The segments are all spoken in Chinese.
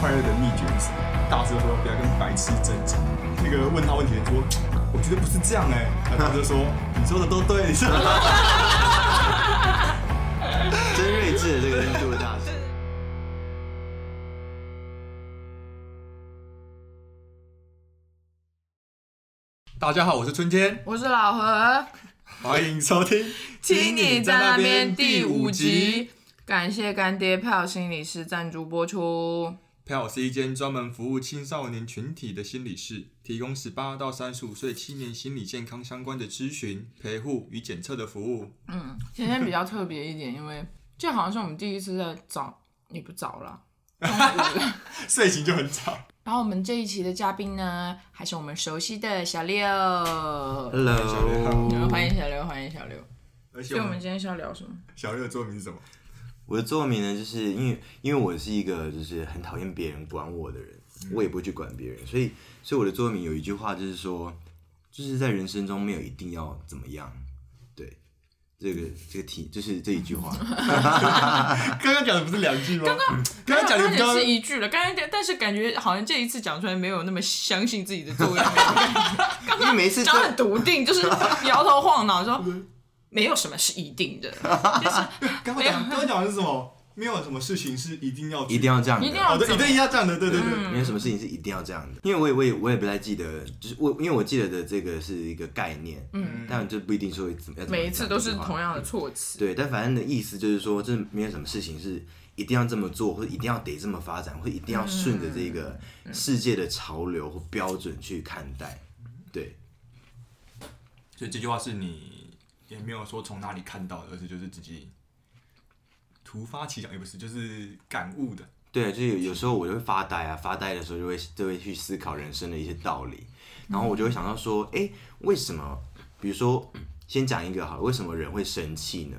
快乐的秘诀是什么？大师说不要跟白痴争执。那个问他问题的人说，我觉得不是这样哎、然后他就说你说的都对，你说的都对。真睿智的这个印度大师。大家好，我是春天，我是老何，欢迎收听《听你在那边第五集。感谢干爹票心理师赞助播出。票是一间专门服务青少年群体的心理室，提供十八到三十五岁青年心理健康相关的咨询、陪护与检测的服务。嗯，今天比较特别一点，因为 这好像是我们第一次在早，也不早了。睡醒就很早。然后我们这一期的嘉宾呢，还是我们熟悉的小六。Hello，欢迎小六，欢迎小六。而且我们今天是要聊什么？小六的座名是什么？我的座右铭呢，就是因为因为我是一个就是很讨厌别人管我的人，我也不会去管别人，所以所以我的座右铭有一句话就是说，就是在人生中没有一定要怎么样，对，这个这个题就是这一句话，刚刚讲的不是两句吗？刚刚刚刚讲的是一句了，刚刚但是感觉好像这一次讲出来没有那么相信自己的座右铭。因为每一次讲得很笃定，就是摇头晃脑说 没有什么是一定的，就是刚刚讲刚刚讲的是什么？没有什么事情是一定要一定要这样的，一定要哦，对，一定要这样的，对对对。没有什么事情是一定要这样的，因为我也我也我也不太记得，就是我因为我记得的这个是一个概念，嗯，但就不一定说怎么样，每一次都是同样的措辞。对，但反正的意思就是说，这没有什么事情是一定要这么做，或者一定要得这么发展，或者一定要顺着这个世界的潮流或标准去看待。对，所以这句话是你也没有说从哪里看到的，而是就是自己突发奇想，也不是，就是感悟的。对，就是有有时候我就会发呆啊，发呆的时候就会就会去思考人生的一些道理，然后我就会想到说，哎，为什么？比如说，先讲一个好了，为什么人会生气呢？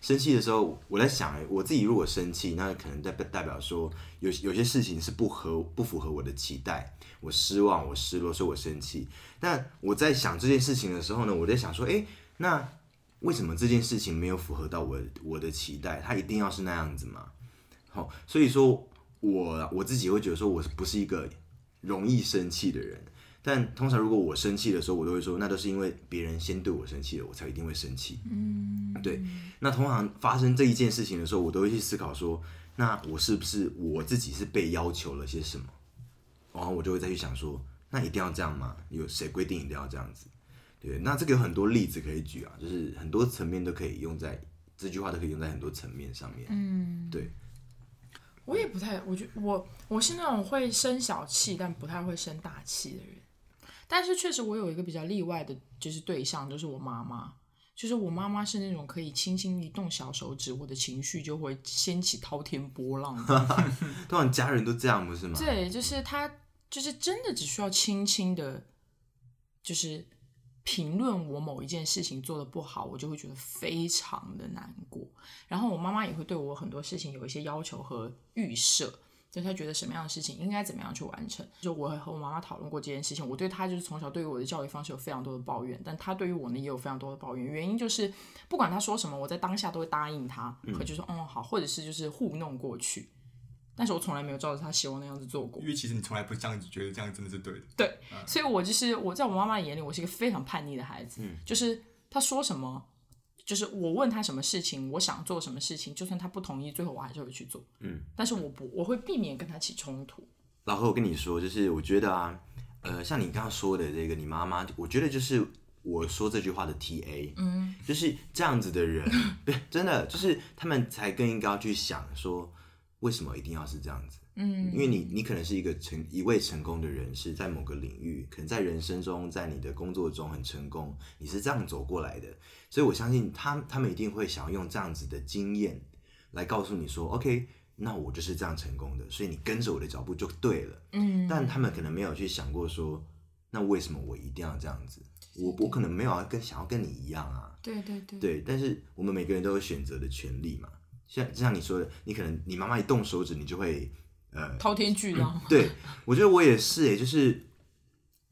生气的时候，我在想，我自己如果生气，那可能代表代表说有有些事情是不合不符合我的期待，我失望，我失落，所以我生气。但我在想这件事情的时候呢，我在想说，哎，那为什么这件事情没有符合到我我的期待？它一定要是那样子吗？好，所以说我我自己会觉得说，我不是一个容易生气的人？但通常如果我生气的时候，我都会说，那都是因为别人先对我生气了，我才一定会生气。嗯，对。那通常发生这一件事情的时候，我都会去思考说，那我是不是我自己是被要求了些什么？然后我就会再去想说，那一定要这样吗？有谁规定一定要这样子？对，那这个有很多例子可以举啊，就是很多层面都可以用在这句话，都可以用在很多层面上面。嗯，对。我也不太，我觉我我是那种会生小气，但不太会生大气的人。但是确实，我有一个比较例外的，就是对象，就是我妈妈。就是我妈妈是那种可以轻轻一动小手指，我的情绪就会掀起滔天波浪的。通常家人都这样，不是吗？对，就是她，就是真的只需要轻轻的，就是评论我某一件事情做的不好，我就会觉得非常的难过。然后我妈妈也会对我很多事情有一些要求和预设，就她觉得什么样的事情应该怎么样去完成。就我和我妈妈讨论过这件事情，我对她就是从小对于我的教育方式有非常多的抱怨，但她对于我呢也有非常多的抱怨。原因就是不管她说什么，我在当下都会答应她，可就说嗯好，或者是就是糊弄过去。但是我从来没有照着他希望那样子做过因。为其实你从来不这样子觉得这样真的是对的。对，所以我就是我在我妈妈眼里，我是一个非常叛逆的孩子。嗯就是他说什么，就是我问他什么事情，我想做什么事情，就算他不同意，最后我还是会去做。嗯，但是我不，我会避免跟他起冲突。老何，我跟你说，就是我觉得啊，呃，像你刚刚说的这个，你妈妈，我觉得就是我说这句话的 T A，嗯，就是这样子的人，对，真的就是他们才更应该要去想说，为什么一定要是这样子？嗯，因为你你可能是一个成一位成功的人士，在某个领域，可能在人生中，在你的工作中很成功，你是这样走过来的，所以我相信他他们一定会想要用这样子的经验来告诉你说，OK，那我就是这样成功的，所以你跟着我的脚步就对了。嗯，但他们可能没有去想过说，那为什么我一定要这样子？我我可能没有要跟想要跟你一样啊。对对对，对，但是我们每个人都有选择的权利嘛。像就像你说的，你可能你妈妈一动手指，你就会呃滔天巨浪。对，我觉得我也是诶，就是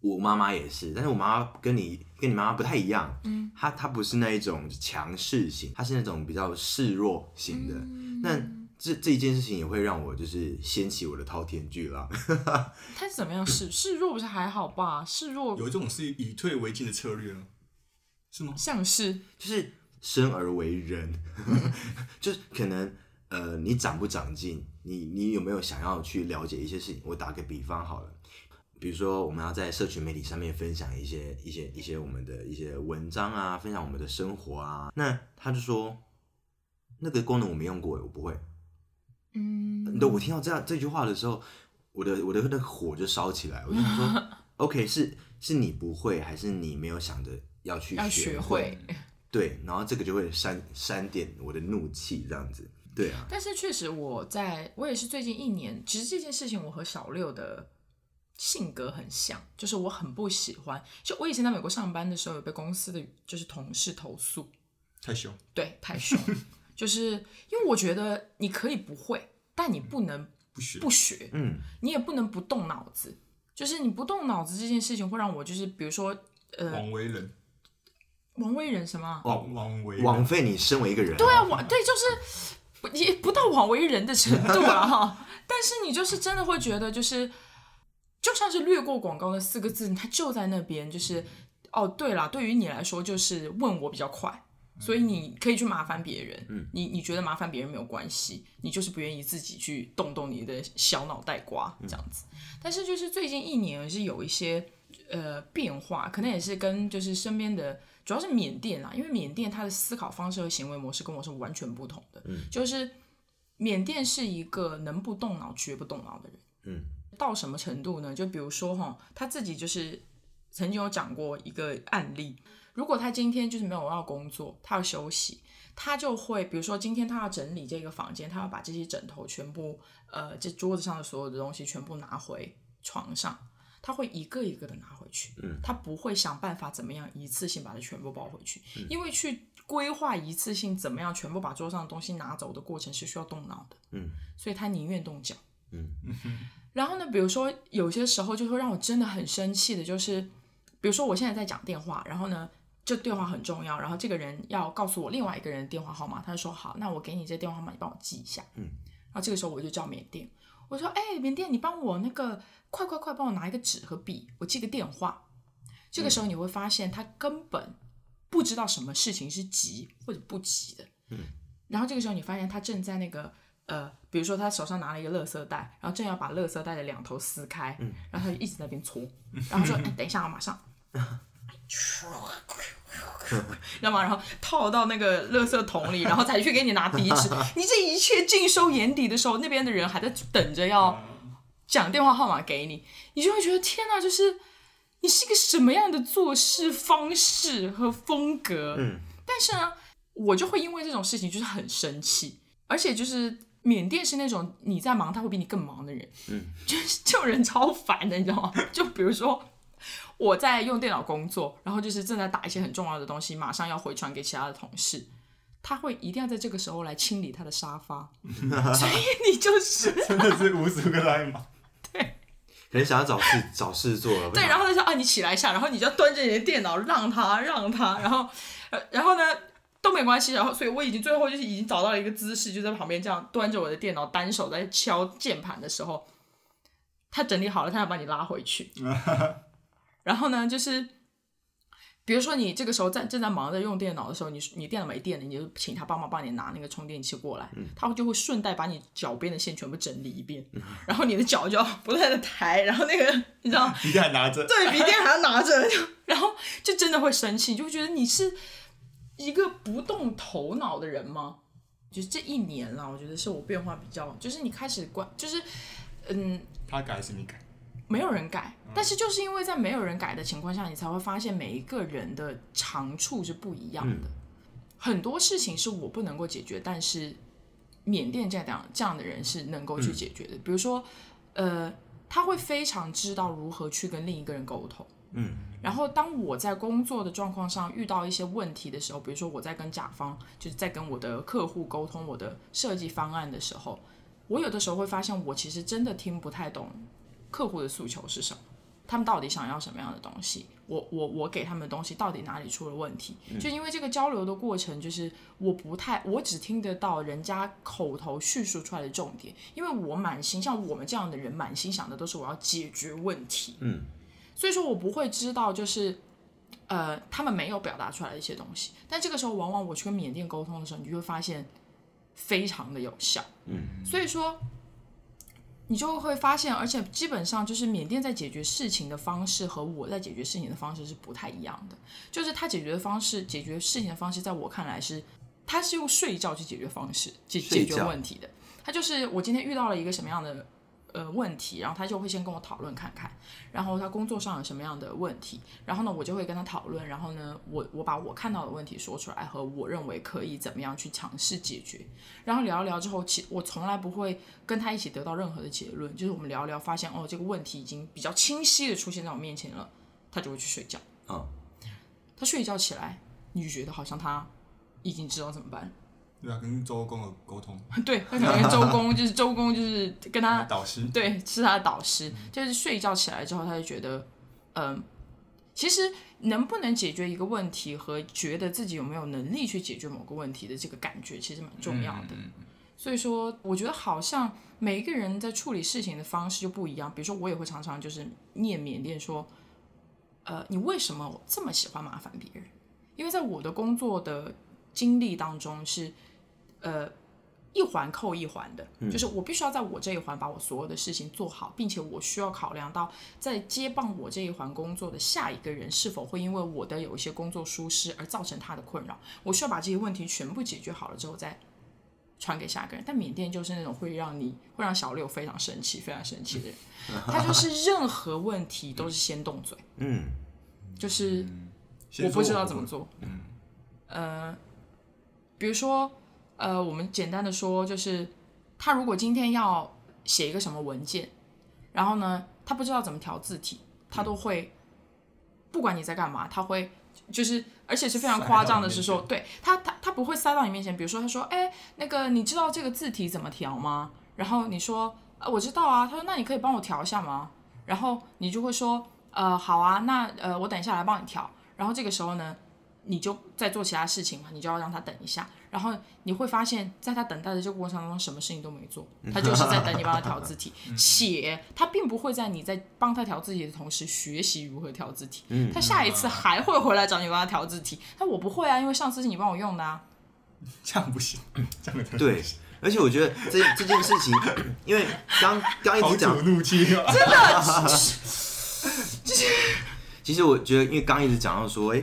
我妈妈也是，但是我妈妈跟你跟你妈妈不太一样，嗯，她她不是那一种强势型，她是那种比较示弱型的。那这这一件事情也会让我就是掀起我的滔天巨浪。他是怎么样示示弱不是还好吧？示弱有一种是以退为进的策略吗？是吗？像是就是生而为人，就是可能呃，你长不长进，你你有没有想要去了解一些事情？我打个比方好了，比如说我们要在社群媒体上面分享一些一些一些我们的一些文章啊，分享我们的生活啊，那他就说那个功能我没用过，我不会。嗯，对，我听到这样这句话的时候，我的我的那个火就烧起来，我就想说，OK，是是你不会，还是你没有想着要去要学会。对，然后这个就会煽煽点我的怒气，这样子。对啊，但是确实，我在我也是最近一年，其实这件事情我和小六的性格很像，就是我很不喜欢。就我以前在美国上班的时候，有被公司的就是同事投诉，太凶，对，太凶，就是因为我觉得你可以不会，但你不能不学不学，嗯，你也不能不动脑子。就是你不动脑子这件事情，会让我就是比如说，呃，王为人，王威人什么啊？王王为人枉费你身为一个人。对啊，枉对就是不也不到枉为人的程度啊哈，但是你就是真的会觉得就是就像是略过广告那四个字，它就在那边，就是哦对了，对于你来说就是问我比较快。所以你可以去麻烦别人，嗯，你你觉得麻烦别人没有关系，你就是不愿意自己去动动你的小脑袋瓜这样子。但是就是最近一年也是有一些呃变化，可能也是跟就是身边的主要是缅甸啊，因为缅甸它的思考方式和行为模式跟我是完全不同的，嗯，就是缅甸是一个能不动脑绝不动脑的人，嗯，到什么程度呢？就比如说哈，他自己就是曾经有讲过一个案例。如果他今天就是没有要工作，他要休息，他就会，比如说今天他要整理这个房间，他要把这些枕头全部，呃，这桌子上的所有的东西全部拿回床上，他会一个一个的拿回去，嗯，他不会想办法怎么样一次性把它全部包回去，因为去规划一次性怎么样全部把桌上的东西拿走的过程是需要动脑的，嗯，所以他宁愿动脚，嗯，然后呢，比如说有些时候就会让我真的很生气的，就是比如说我现在在讲电话，然后呢。这电话很重要，然后这个人要告诉我另外一个人的电话号码，他就说好，那我给你这电话号码，你帮我记一下。嗯，然后这个时候我就叫缅甸，我说，哎，缅甸，你帮我那个快快快帮我拿一个纸和笔，我记个电话。这个时候你会发现他根本不知道什么事情是急或者不急的。嗯，然后这个时候你发现他正在那个呃，比如说他手上拿了一个垃圾袋，然后正要把垃圾袋的两头撕开，嗯，然后他就一直在那边搓，然后说，哎，等一下啊，马上。知道吗？然后套到那个垃圾桶里，然后才去给你拿鼻纸。你这一切尽收眼底的时候，那边的人还在等着要讲电话号码给你，你就会觉得天哪，就是你是一个什么样的做事方式和风格？嗯，但是呢，我就会因为这种事情就是很生气，而且就是缅甸是那种你在忙，他会比你更忙的人，嗯，就是这种人超烦的，你知道吗？就比如说。我在用电脑工作，然后就是正在打一些很重要的东西，马上要回传给其他的同事，他会一定要在这个时候来清理他的沙发，所以你就是 真的是无数个赖嘛。对，可能想要找事找事做了。对，然后他说啊，你起来一下，然后你就端着你的电脑让他让他，然后呃然后呢都没关系，然后所以我已经最后就是已经找到了一个姿势，就在旁边这样端着我的电脑，单手在敲键盘的时候，他整理好了，他要把你拉回去。然后呢，就是比如说你这个时候在正在忙着用电脑的时候，你你电脑没电了，你就请他帮忙帮你拿那个充电器过来，他就会顺带把你脚边的线全部整理一遍，然后你的脚就要不断的抬，然后那个你知道，笔电还拿着，对，笔电还要拿着，然后就真的会生气，就会觉得你是一个不动头脑的人吗？就是这一年了，我觉得是我变化比较，就是你开始关，就是嗯。他改还是你改？没有人改，但是就是因为在没有人改的情况下，你才会发现每一个人的长处是不一样的。很多事情是我不能够解决，但是缅甸这样这样的人是能够去解决的。比如说，呃，他会非常知道如何去跟另一个人沟通。嗯，然后当我在工作的状况上遇到一些问题的时候，比如说我在跟甲方，就是在跟我的客户沟通我的设计方案的时候，我有的时候会发现，我其实真的听不太懂客户的诉求是什么。他们到底想要什么样的东西，我我我给他们的东西到底哪里出了问题？就因为这个交流的过程，就是我不太，我只听得到人家口头叙述出来的重点，因为我满心像我们这样的人，满心想的都是我要解决问题，嗯，所以说我不会知道就是。呃，他们没有表达出来的一些东西，但这个时候往往我去跟缅甸沟通的时候，你就会发现非常的有效。嗯，所以说你就会发现，而且基本上就是缅甸在解决事情的方式和我在解决事情的方式是不太一样的。就是他解决的方式，解决事情的方式，在我看来是，他是用睡觉去解决方式解解决问题的。他就是我今天遇到了一个什么样的呃问题，然后他就会先跟我讨论看看，然后他工作上有什么样的问题，然后呢我就会跟他讨论，然后呢我我把我看到的问题说出来，和我认为可以怎么样去尝试解决，然后聊一聊之后，其我从来不会跟他一起得到任何的结论，就是我们聊一聊发现哦这个问题已经比较清晰的出现在我面前了，他就会去睡觉。嗯，他睡一觉起来，你就觉得好像他已经知道怎么办。对啊，跟周公的沟通，对他可能跟周公 就是周公就是跟他导师，对，是他的导师，就是睡一觉起来之后，他就觉得，嗯，其实能不能解决一个问题和觉得自己有没有能力去解决某个问题的这个感觉，其实蛮重要的。嗯所以说，我觉得好像每一个人在处理事情的方式就不一样。比如说，我也会常常就是念缅甸说，呃，你为什么这么喜欢麻烦别人？因为在我的工作的经历当中是，呃，一环扣一环的，就是我必须要在我这一环把我所有的事情做好，并且我需要考量到在接棒我这一环工作的下一个人是否会因为我的有一些工作疏失而造成他的困扰，我需要把这些问题全部解决好了之后再传给下一个人。但缅甸就是那种会让你会让小六非常生气、非常生气的人，他就是任何问题都是先动嘴，嗯，就是。我不知道怎么做。嗯，呃，比如说，呃，我们简单的说，就是他如果今天要写一个什么文件，然后呢，他不知道怎么调字体，他都会，不管你在干嘛，他会就是，而且是非常夸张的，是说，对他，他他不会塞到你面前。比如说，他说，哎，那个你知道这个字体怎么调吗？然后你说，呃，我知道啊。他说，那你可以帮我调一下吗？然后你就会说，呃，好啊，那呃，我等一下来帮你调。然后这个时候呢，你就在做其他事情嘛，你就要让他等一下。然后你会发现，在他等待的这个过程当中，什么事情都没做，他就是在等你帮他调字体，且他并不会在你在帮他调字体的同时学习如何调字体。他下一次还会回来找你帮他调字体。但我不会啊，因为上次是你帮我用的啊。这样不行，这样的对，而且我觉得这这件事情，因为刚刚一直讲主怒气啊！其实我觉得，因为刚一直讲到说，哎、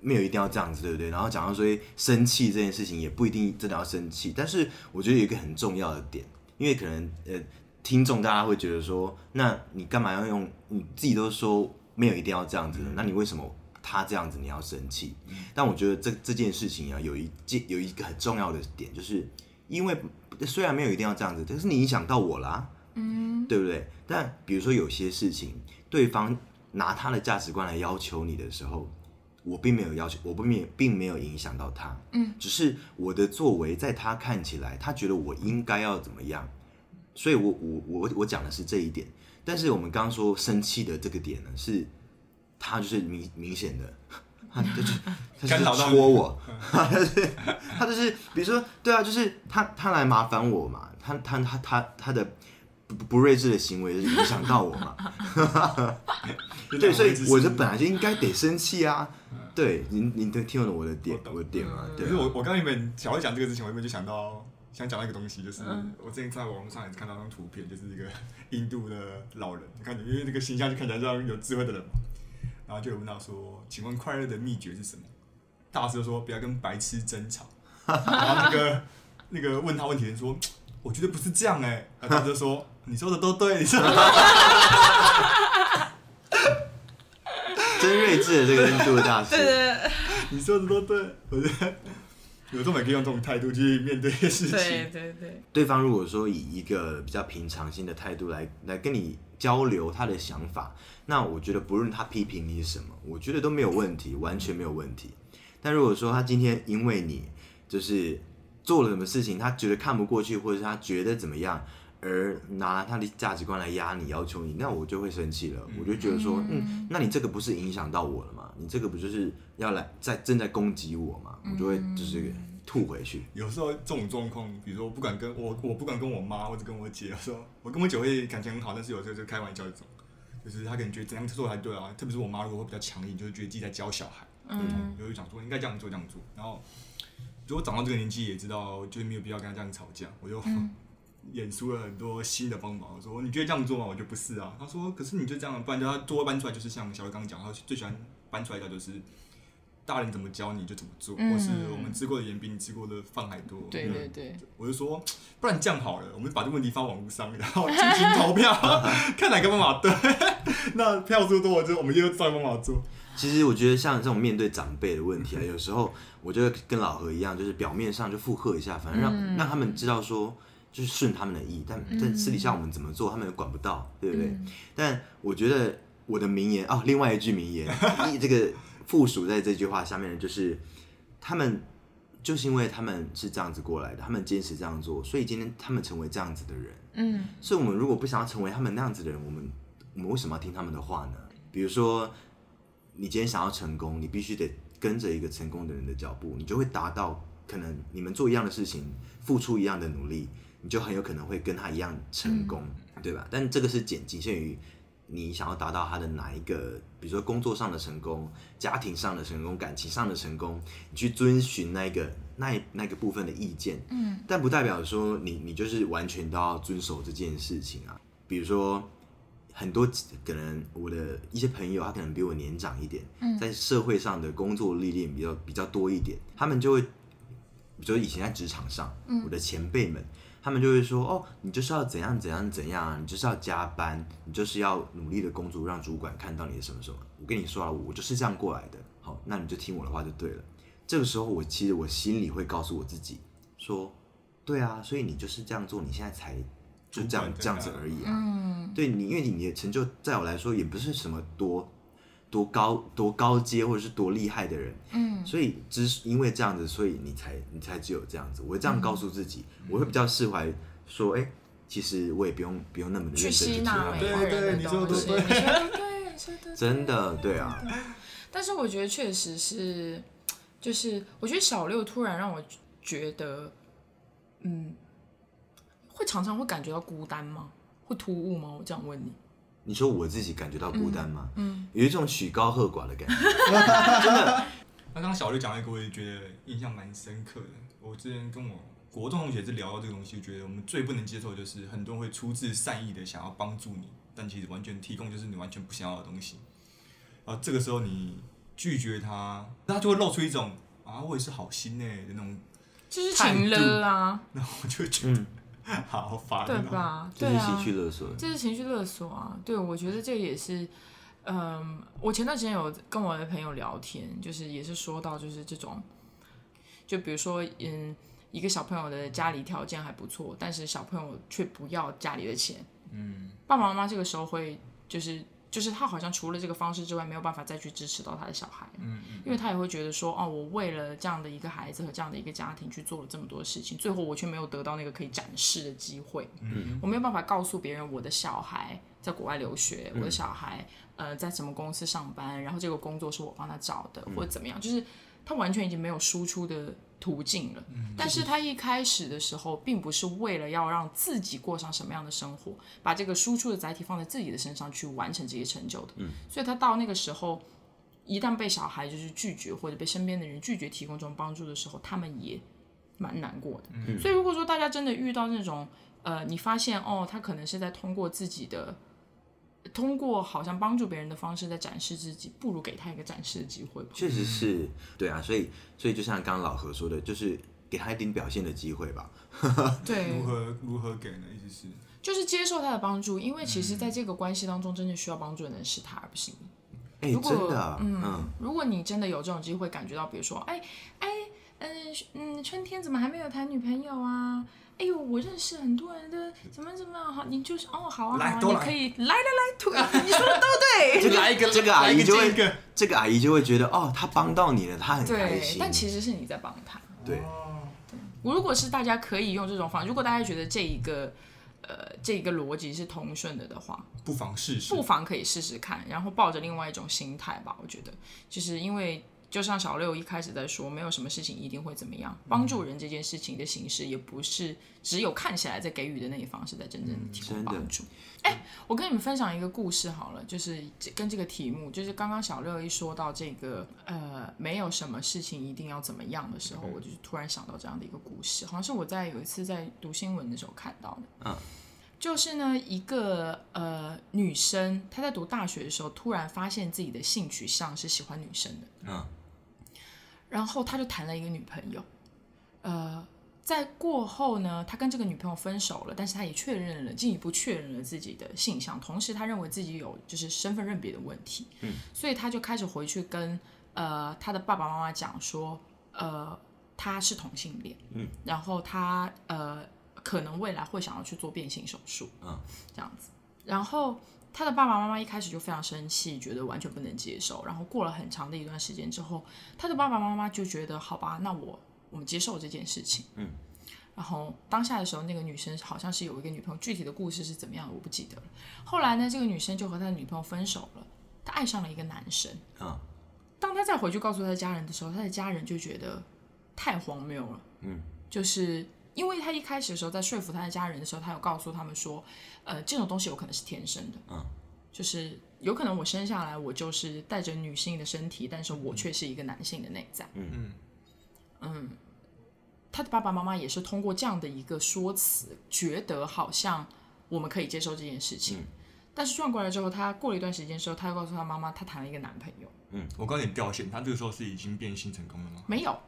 没有一定要这样子，对不对？然后讲到说，哎，生气这件事情也不一定真的要生气，但是我觉得有一个很重要的点，因为可能呃，听众大家会觉得说，那你干嘛要用？你自己都说没有一定要这样子的，那你为什么他这样子你要生气？但我觉得这这件事情啊，有一件有一个很重要的点，就是因为虽然没有一定要这样子，但是你影响到我啦，嗯，对不对？但比如说有些事情，对方拿他的价值观来要求你的时候，我并没有要求，我并没有并没有影响到他，嗯，只是我的作为在他看起来，他觉得我应该要怎么样，所以我我我我讲的是这一点。但是我们刚刚说生气的这个点呢，是他就是明明显的，他就是他就是戳我，他就是 他就是比如说对啊，就是他他来麻烦我嘛，他他他他他的不不不睿智的行为就影响到我嘛，对，所以我这本来就应该得生气啊。对，您您都听懂我的点我我的点吗？对可是我我刚原本想要讲这个之前，我原本就想到想讲到一个东西，就是嗯我之前在网络上也看到那张图片，就是一个 印度的老人，你看因为那个形象就看起来像有智慧的人嘛，然后就有问到说，请问快乐的秘诀是什么？大师就说不要跟白痴争吵，然后那个那个问他问题的人说，我觉得不是这样哎、然后大师就说你说的都对，你说的都 真睿智的这个印度的大师，对 你说的都对，我觉得有时候也可以用这种态度去面对事情。对对对，对方如果说以一个比较平常心的态度来来跟你交流他的想法，那我觉得不论他批评你什么，我觉得都没有问题，完全没有问题。但如果说他今天因为你就是做了什么事情，他觉得看不过去，或者是他觉得怎么样，而拿他的价值观来压你、要求你，那我就会生气了。我就觉得说，嗯，那你这个不是影响到我了吗？你这个不就是要来在正在攻击我吗？我就会就是吐回去。有时候这种状况，比如说我不敢跟我，我不敢跟我妈或者跟我姐说，我跟我姐会感情很好，但是有时候就开玩笑这种，就是她可能觉得怎样做才对啊，特别是我妈如果会比较强硬，就是觉得自己在教小孩，嗯，就会想说应该这样做这样做，然后如果长到这个年纪也知道，就是没有必要跟她这样吵架，我就。演出了很多新的方法，我说你觉得这样做吗？我就不是啊。他说，可是你就这样，不然就他多搬出来，就是像小刘刚刚讲，他最喜欢搬出来的就是大人怎么教你就怎么做，或是我们吃过的盐比你吃过的饭还多。对对对，我就说，不然这样好了，我们把这个问题发网络上，然后进行投票，看哪个方法对。那票数多，就我们就照方法做。其实我觉得像这种面对长辈的问题啊，有时候我觉得跟老何一样，就是表面上就附和一下，反正让让他们知道说。就是顺他们的意，但但私底下我们怎么做，他们也管不到，对不对？但我觉得我的名言哦，另外一句名言，这个附属在这句话下面的就是他们就是因为他们是这样子过来的，他们坚持这样做，所以今天他们成为这样子的人。嗯，所以我们如果不想要成为他们那样子的人，我们我们为什么要听他们的话呢？比如说，你今天想要成功，你必须得跟着一个成功的人的脚步，你就会达到可能你们做一样的事情，付出一样的努力。你就很有可能会跟他一样成功，对吧？但这个是仅仅限于你想要达到他的哪一个，比如说工作上的成功、家庭上的成功、感情上的成功，你去遵循那个那那个部分的意见，嗯，但不代表说你你就是完全都要遵守这件事情啊。比如说很多可能我的一些朋友，他可能比我年长一点，在社会上的工作历练比较比较多一点，他们就会，比如说以前在职场上，我的前辈们。他们就会说：“哦，你就是要怎样怎样怎样，你就是要加班，你就是要努力的工作，让主管看到你的什么什么。”我跟你说了，我就是这样过来的。好，那你就听我的话就对了。这个时候，我其实我心里会告诉我自己说：“对啊，所以你就是这样做，你现在才就这样这样子而已啊。”嗯，对你，因为你的成就在我来说也不是什么多。多高多高阶或者是多厉害的人，嗯，所以只是因为这样子，所以你才你才只有这样子。我会这样告诉自己，我会比较释怀，说，哎，其实我也不用不用那么的去吸纳每个人的东西，对对，真的对啊。但是我觉得确实是，就是我觉得小六突然让我觉得，嗯，会常常会感觉到孤单吗？会突兀吗？我这样问你。你说我自己感觉到孤单吗？嗯，有一种曲高和寡的感觉，真的。那刚刚小六讲了一个，我也觉得印象蛮深刻的。我之前跟我国中同学是聊到这个东西，我觉得我们最不能接受就是很多人会出自善意的想要帮助你，但其实完全提供就是你完全不想要的东西。然后这个时候你拒绝他，他就会露出一种啊，我也是好心呢的那种，就是情了啊。那我就觉得。好烦，对吧？这是情绪勒索，这是情绪勒索啊！对，我觉得这也是，嗯，我前段时间有跟我的朋友聊天，就是也是说到，就是这种，就比如说，嗯，一个小朋友的家里条件还不错，但是小朋友却不要家里的钱，嗯，爸爸妈妈这个时候会就是。就是他好像除了这个方式之外，没有办法再去支持到他的小孩，嗯嗯，因为他也会觉得说，哦，我为了这样的一个孩子和这样的一个家庭去做了这么多事情，最后我却没有得到那个可以展示的机会，嗯，我没有办法告诉别人我的小孩在国外留学，我的小孩呃在什么公司上班，然后这个工作是我帮他找的，或者怎么样，就是他完全已经没有输出的。途径了，但是他一开始的时候，并不是为了要让自己过上什么样的生活，把这个输出的载体放在自己的身上去完成这些成就的。嗯，所以他到那个时候，一旦被小孩就是拒绝，或者被身边的人拒绝提供这种帮助的时候，他们也蛮难过的。嗯，所以如果说大家真的遇到那种，呃，你发现哦，他可能是在通过自己的。通过好像帮助别人的方式在展示自己，不如给他一个展示的机会。确实是，对啊，所以所以就像刚刚老何说的，就是给他一点表现的机会吧。对，如何如何给呢？意思是就是接受他的帮助，因为其实在这个关系当中，真正需要帮助的人是他，而不是你。哎，真的，嗯，如果你真的有这种机会，感觉到比如说，哎哎嗯嗯，春天怎么还没有谈女朋友啊？哎呦，我认识很多人的，怎么怎么样好，你就是哦，好啊，好啊，你可以来来来，吐，你说的都对。就来一个这个阿姨就会，这个阿姨就会觉得哦，她帮到你了，她很开心。但其实是你在帮他。对。我。如果是大家可以用这种方，如果大家觉得这一个呃这一个逻辑是通顺的的话，不妨试试不。妨可以试试看，然后抱着另外一种心态吧。我觉得，就是因为就像小六一开始在说，没有什么事情一定会怎么样，帮助人这件事情的形式，也不是只有看起来在给予的那一方是在真正的提供真的帮助。哎、我跟你们分享一个故事好了，就是跟这个题目，就是刚刚小六一说到这个呃，没有什么事情一定要怎么样的时候，我就突然想到这样的一个故事，好像是我在有一次在读新闻的时候看到的。嗯就是呢，一个呃女生，她在读大学的时候，突然发现自己的性取向是喜欢女生的，嗯然后他就谈了一个女朋友，呃，在过后呢，他跟这个女朋友分手了，但是他也确认了，进一步确认了自己的性向，同时他认为自己有就是身份认别的问题，嗯，所以他就开始回去跟呃他的爸爸妈妈讲说，呃，他是同性恋，嗯，然后他呃可能未来会想要去做变性手术，嗯，这样子，然后。他的爸爸妈妈一开始就非常生气，觉得完全不能接受。然后过了很长的一段时间之后，他的爸爸妈妈就觉得，好吧，那我我们接受这件事情。嗯。然后当下的时候，那个女生好像是有一个女朋友，具体的故事是怎么样的我不记得了。后来呢，这个女生就和他的女朋友分手了，她爱上了一个男生。嗯当他再回去告诉他的家人的时候，他的家人就觉得太荒谬了。嗯，就是因为他一开始的时候在说服他的家人的时候，他有告诉他们说，呃，这种东西有可能是天生的。嗯，就是有可能我生下来我就是带着女性的身体，但是我却是一个男性的内在。嗯嗯，他的爸爸妈妈也是通过这样的一个说辞，觉得好像我们可以接受这件事情。但是转过来之后，他过了一段时间之后，他又告诉他妈妈，他谈了一个男朋友。嗯我刚点掉线，他这个时候是已经变性成功了吗？没有。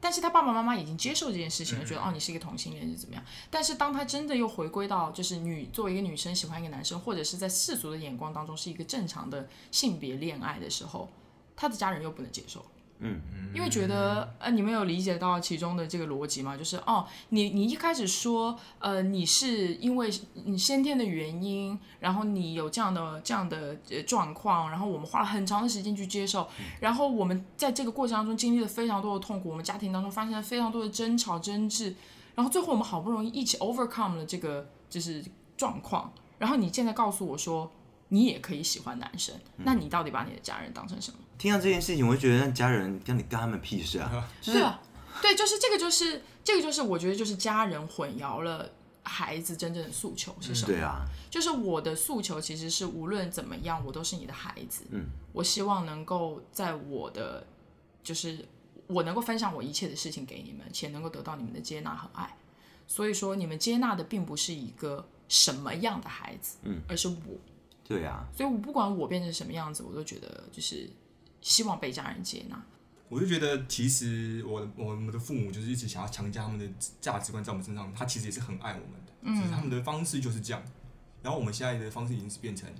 但是他爸爸妈妈已经接受这件事情了，觉得哦你是一个同性恋是怎么样？但是当他真的又回归到就是女作为一个女生喜欢一个男生，或者是在世俗的眼光当中是一个正常的性别恋爱的时候，他的家人又不能接受。嗯，因为觉得呃，你们有理解到其中的这个逻辑吗？就是哦，你你一开始说呃，你是因为你先天的原因，然后你有这样的这样的呃状况，然后我们花了很长的时间去接受，然后我们在这个过程当中经历了非常多的痛苦，我们家庭当中发生了非常多的争吵争执，然后最后我们好不容易一起 overcome 了这个就是状况，然后你现在告诉我说你也可以喜欢男生，那你到底把你的家人当成什么？听到这件事情，我会觉得那家人跟你干他们屁事啊！就是对啊，对，就是这个，就是这个，就是我觉得就是家人混淆了孩子真正的诉求是什么。对啊，就是我的诉求其实是无论怎么样，我都是你的孩子。嗯，我希望能够在我的，就是我能够分享我一切的事情给你们，且能够得到你们的接纳和爱。所以说，你们接纳的并不是一个什么样的孩子，嗯，而是我。对啊，所以我不管我变成什么样子，我都觉得就是希望被家人接纳。我就觉得，其实我我们的父母就是一直想要强加他们的价值观在我们身上，他其实也是很爱我们的，只是他们的方式就是这样。然后我们现在的方式已经是变成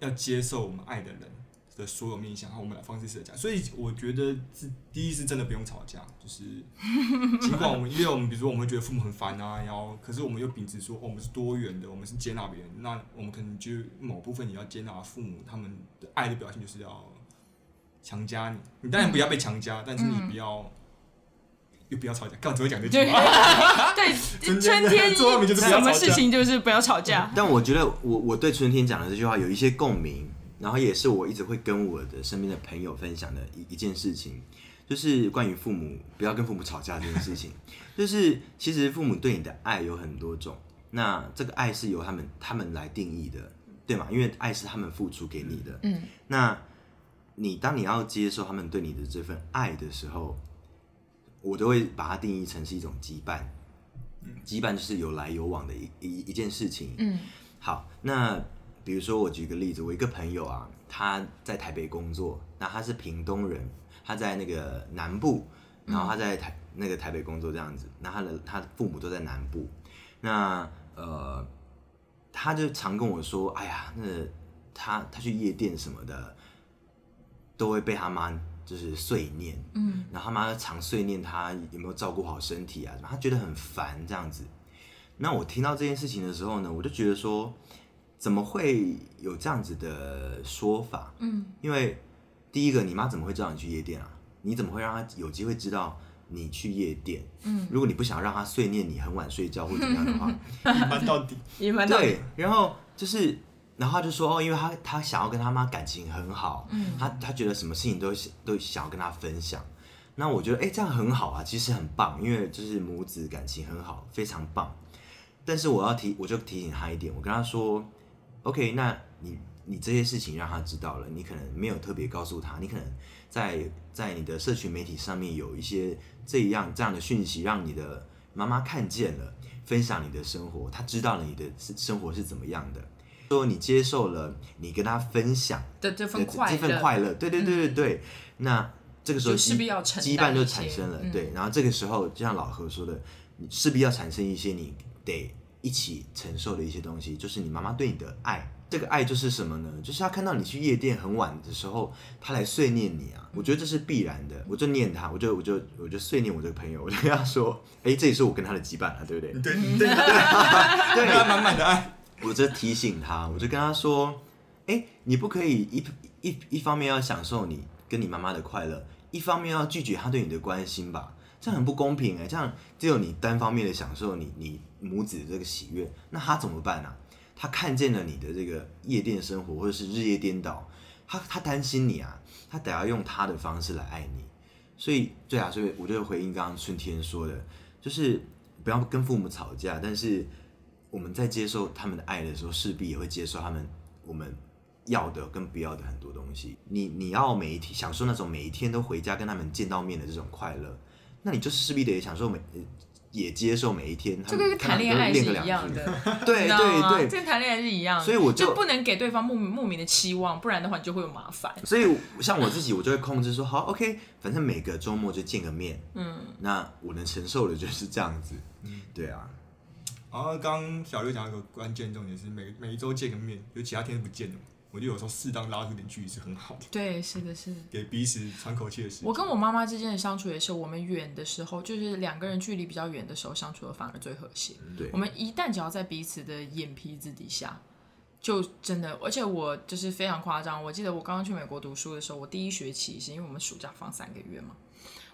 要接受我们爱的人的所有面向，然后我们来方式是这样。所以我觉得是第一是真的不用吵架，就是 尽管我们因为我们比如说我们会觉得父母很烦啊，然后可是我们又秉持说、哦我们是多元的，我们是接纳别人，那我们可能就某部分也要接纳父母他们的爱的表现，就是要强加你，你当然不要被强加，但是你不要。又不要吵架，干嘛只会讲这句话？对，春天什么事情就是不要吵架。但我觉得我我对春天讲的这句话有一些共鸣，然后也是我一直会跟我的身边的朋友分享的一一件事情，就是关于父母不要跟父母吵架这件事情。就是其实父母对你的爱有很多种，那这个爱是由他们他们来定义的，对吗？因为爱是他们付出给你的，嗯，那你当你要接受他们对你的这份爱的时候，我都会把它定义成是一种羁绊。羁绊就是有来有往的一一一件事情。嗯，好，那比如说我举个例子，我一个朋友啊，他在台北工作，那他是屏东人，他在那个南部，然后他在台、那个台北工作这样子，那他的他的父母都在南部，那呃，他就常跟我说，哎呀，那他他去夜店什么的，都会被他妈就是碎念，嗯，然后他妈常碎念他有没有照顾好身体啊，他觉得很烦这样子。那我听到这件事情的时候呢，我就觉得说，怎么会有这样子的说法？嗯，因为第一个，你妈怎么会知道你去夜店啊？你怎么会让她有机会知道你去夜店，嗯，如果你不想让她碎念你很晚睡觉或怎么样的话，隐瞒到底。隐瞒到对，然后就是，然后他就说哦，因为他他想要跟他妈感情很好，嗯，他他觉得什么事情都想都想要跟他分享。那我觉得哎、这样很好啊，其实很棒，因为就是母子感情很好，非常棒。但是我要提，我就提醒他一点，我跟他说，OK，那你你这些事情让他知道了，你可能没有特别告诉他，你可能在在你的社群媒体上面有一些这样这样的讯息，让你的妈妈看见了，分享你的生活，她知道了你的生活是怎么样的，说你接受了，你跟她分享的这份快这份乐，快乐，对对对对对，那这个时候就势必羁要承羁绊就产生了，嗯。对，然后这个时候就像老何说的，你势必要产生一些你得一起承受的一些东西，就是你妈妈对你的爱。这个爱就是什么呢？就是她看到你去夜店很晚的时候，她来碎念你啊，我觉得这是必然的。我就念她，我就我就我就碎念我这个朋友，我就跟他说，哎，这也是我跟他的羁绊啊，对不对？对对对，对他满满的爱。我就提醒他，我就跟他说：“哎、你不可以一一一方面要享受你跟你妈妈的快乐，一方面要拒绝她对你的关心吧？这样很不公平哎、这样只有你单方面的享受你你母子的这个喜悦，那他怎么办啊？他看见了你的这个夜店生活或者是日夜颠倒，他他担心你啊，他得要用他的方式来爱你。所以对啊，所以我就回应刚刚春天说的，就是不要跟父母吵架，但是我们在接受他们的爱的时候，势必也会接受他们我们要的跟不要的很多东西。你你要每一天享受那种每一天都回家跟他们见到面的这种快乐，那你就势必得享受每也接受每一天他这个跟谈恋爱是一样的，对对对。这跟谈恋爱是一样的，所以我就就不能给对方莫名莫名的期望，不然的话你就会有麻烦。所以像我自己，我就会控制说，好，OK，反正每个周末就见个面，嗯，那我能承受的就是这样子，对啊，然后刚刚小六讲到一个关键重点是每每一周见个面，有其他天不见的嘛。我觉得有时候适当拉出点距离是很好的，对，是的，是的。给彼此喘口气的时间。我跟我妈妈之间的相处也是，我们远的时候，就是两个人距离比较远的时候相处的反而最和谐。对我，们一旦只要在彼此的眼皮子底下，就真的，而且我就是非常夸张。我记得我刚刚去美国读书的时候，我第一学期是因为我们暑假放三个月嘛，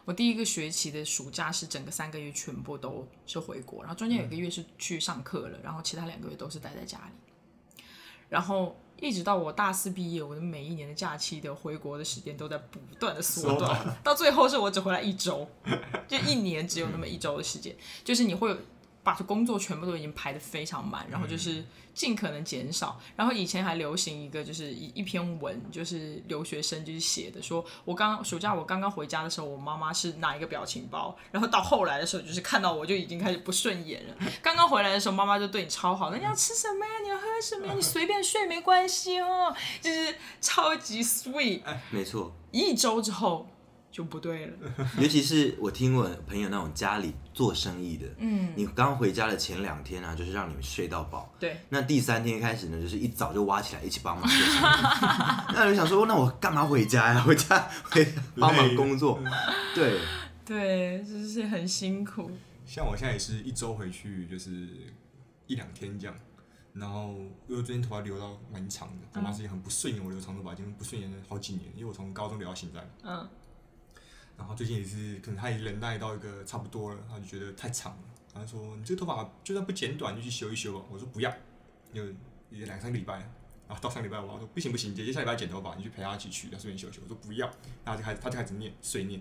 我第一个学期的暑假是整个三个月全部都是回国，然后中间有一个月是去上课了，然后其他两个月都是待在家里，然后。一直到我大四毕业，我的每一年的假期的回国的时间都在不断的缩缩短，到最后是我只回来一周，就一年只有那么一周的时间，就是你会有把工作全部都已经排得非常满，然后就是尽可能减少。然后以前还流行一个就是一一篇文，就是留学生就是写的，说我刚暑假我刚刚回家的时候，我妈妈是拿一个表情包，然后到后来的时候就是看到我就已经开始不顺眼了。刚刚回来的时候，妈妈就对你超好，那你要吃什么呀？你要喝什么呀？你随便睡没关系哦，就是超级 sweet。没错。一周之后就不对了，尤其是我听我朋友那种家里做生意的，嗯，你刚回家的前两天啊，就是让你们睡到饱，对。那第三天开始呢，就是一早就挖起来一起帮忙做生意。那我就想说，那我干嘛回家呀？回家回帮忙工作，对，对，就是很辛苦。像我现在也是一周回去就是一两天这样，然后因为最近头发留到蛮长的，我妈是一个很不顺眼我留长头发，已经不顺眼了好几年，因为我从高中留到现在。嗯，然后最近也是，可能他也忍耐到一个差不多了，他就觉得太长了，然后说你这个头发就算不剪短就去修一修吧。我说不要，有也两三个礼拜了。然后到上礼拜我妈说不行不行，姐姐下礼拜剪头发，你去陪她一起去，他顺便修修。我说不要，然后就开始他就开始念碎念，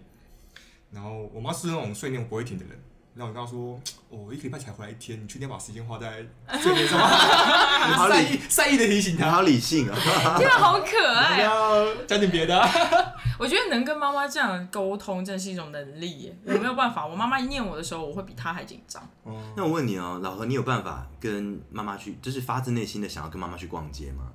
然后我妈是那种碎念不会停的人。然后我跟他说，哦我一个礼拜才回来一天，你确定要把时间花在睡眠上吗？好善意善意的提醒他，好理性啊，天啊，好可不爱！要讲点别的、啊。我觉得能跟妈妈这样沟通，真是一种能力耶。我没有办法，我妈妈一念我的时候，我会比她还紧张。那我问你哦，老何，你有办法跟妈妈去，就是发自内心的想要跟妈妈去逛街吗？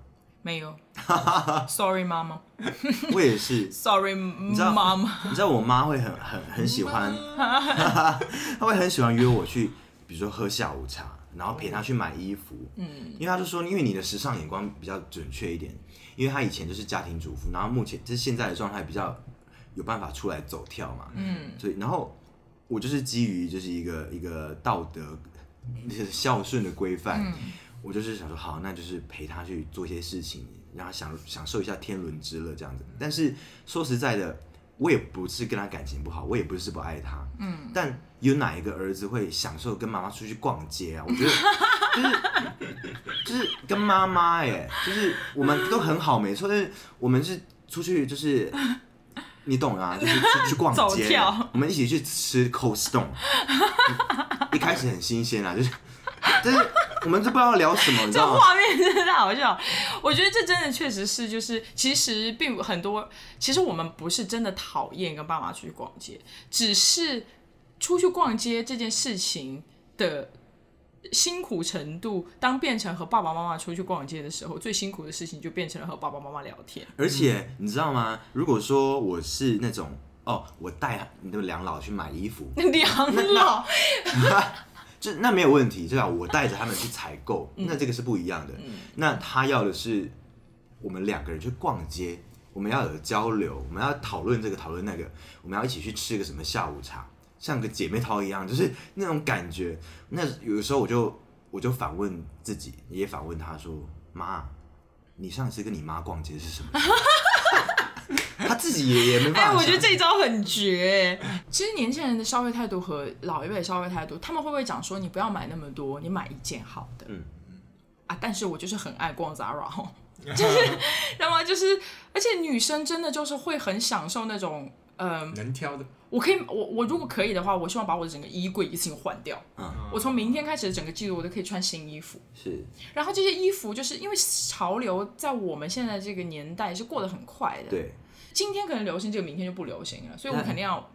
没有，Sorry 妈妈 我也是，，Sorry 知道妈妈。你知道我妈会很很很喜欢，她会很喜欢约我去，比如说喝下午茶，然后陪她去买衣服。嗯，因为她就说，因为你的时尚眼光比较准确一点，因为她以前就是家庭主妇，然后目前就是现在的状态比较有办法出来走跳嘛。嗯，所以然后我就是基于就是一个一个道德就是孝顺的规范。我就是想说，好，那就是陪他去做一些事情，让他享享受一下天伦之乐这样子。但是说实在的，我也不是跟他感情不好，我也不是不爱他，嗯，但有哪一个儿子会享受跟妈妈出去逛街啊？我觉得 就是就是跟妈妈哎，就是我们都很好没错，但是我们是出去就是 你懂啊，就是出去逛街，我们一起去吃 Cold Stone，一开始很新鲜啊，就是 但是我们都不知道聊什么，你知这道吗？画面真的太好笑。我觉得这真的确实是，就是其实并不很多，其实我们不是真的讨厌跟爸妈出去逛街，只是出去逛街这件事情的辛苦程度，当变成和爸爸妈妈出去逛街的时候，最辛苦的事情就变成了和爸爸妈妈聊天。而且你知道吗？如果说我是那种哦，我带你的两老去买衣服，两老，这那没有问题，对吧？我带着他们去采购，那这个是不一样的。那他要的是我们两个人去逛街，我们要有交流，我们要讨论这个讨论那个，我们要一起去吃个什么下午茶，像个姐妹淘一样，就是那种感觉。那有时候我就我就反问自己，也反问他说：“妈，你上一次跟你妈逛街是什么时候？” 他自己也也没办法哎，想。我觉得这一招很绝哎。其实年轻人的消费态度和老一辈的消费态度，他们会不会讲说你不要买那么多，你买一件好的？嗯啊，但是我就是很爱逛 Zara 哦，就是，知道吗？就是，而且女生真的就是会很享受那种，嗯、能挑的，我可以，我我如果可以的话，我希望把我的整个衣柜一次性换掉。嗯我从明天开始的整个季度，我都可以穿新衣服。是然后这些衣服，就是因为潮流在我们现在这个年代是过得很快的。对，今天可能流行这个，明天就不流行了，所以我肯定要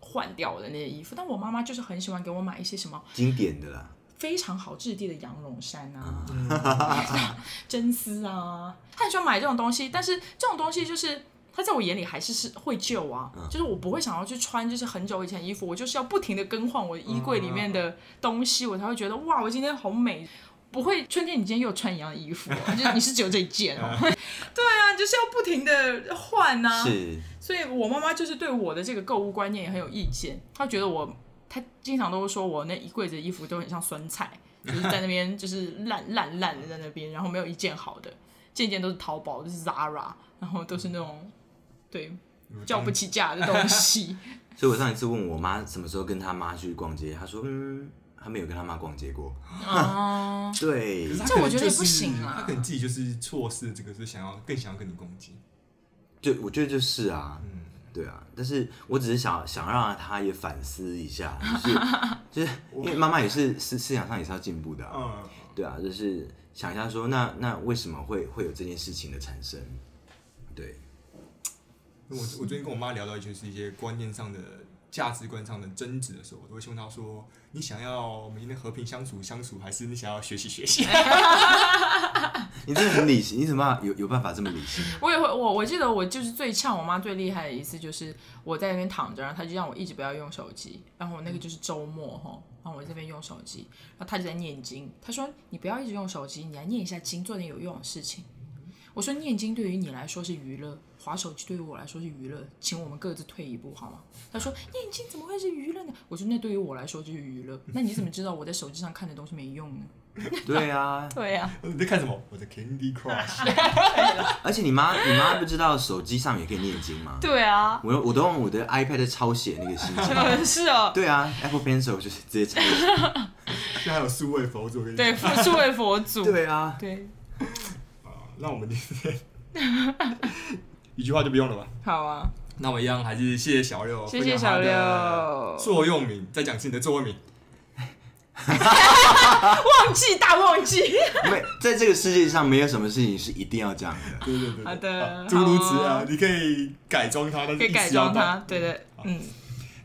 换掉我的那些衣服。但我妈妈就是很喜欢给我买一些什么经典的啦。非常好质地的羊绒衫啊、真丝啊，她很喜欢买这种东西。但是这种东西就是。它在我眼里还是是会旧啊，就是我不会想要去穿就是很久以前的衣服，我就是要不停的更换我衣柜里面的东西，我才会觉得哇，我今天好美。不会，春天你今天又穿一样的衣服、哦，就是你是只有这一件哦。对啊，就是要不停的换呐、是，所以我妈妈就是对我的这个购物观念也很有意见，她觉得我，她经常都会说我那一柜子的衣服都很像酸菜，就是在那边 就是烂烂烂的在那边，然后没有一件好的，件件都是淘宝，都是 Zara，然后都是那种对叫不起价的东西。所以我上一次问我妈什么时候跟她妈去逛街，她说嗯，她没有跟她妈逛街过。哦，对。可是，他这可能我觉得也不行啊。他可能自己就是错失这个，是想要更想要跟你攻击。就我觉得就是啊，嗯，对啊，但是我只是想想让她也反思一下，就是就是因为妈妈也是思思想上也是要进步的、啊，嗯，对啊，就是想一下说那那为什么会会有这件事情的产生？对，我我最近跟我妈聊到就是一些观念上的、价值观上的争执的时候，我都会希望她说：你想要每天和平相处相处，还是你想要学习学习？你真的很理性，你怎么有有办法这么理性？我也会，我我记得我就是最呛我妈最厉害的一次，就是我在那边躺着，然后她就让我一直不要用手机，然后我那个就是周末哈，然后我这边用手机，然后她就在念经，她说你不要一直用手机，你来念一下经，做点有用的事情。我说念经对于你来说是娱乐，划手机对于我来说是娱乐，请我们各自退一步好吗？他说念经怎么会是娱乐呢？我说那对于我来说就是娱乐，那你怎么知道我在手机上看的东西没用呢？对啊，对啊、你在看什么？我在 Candy Crush。而且你妈你妈不知道手机上也可以念经吗？对啊，我我都用我的 iPad 抄写那个心经。是哦，对啊，Apple Pencil 就是直接抄写。现在还有数位佛祖，对，数位佛祖，对啊，对，那我们今天一句话就不用了吧？好啊。那我一样还是谢谢小六，谢谢小六座右铭，再讲一次你的座右铭。忘记大忘记。没在这个世界上没有什么事情是一定要这样的。对对对，对好的啊诸如此好啊哦，你可以改装它，但是可以改装它，对对，嗯，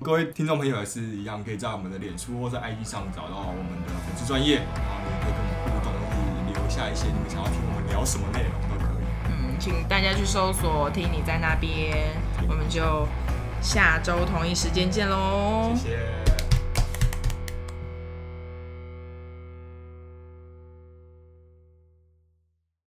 各位听众朋友也是一样，可以在我们的脸书或在 IG 上找到我们的粉丝专业，然后你也可以跟我们互动，或是留下一些你们想要听我们聊什么内容请大家去搜索“听你在那边”，我们就下周同一时间见喽。谢谢。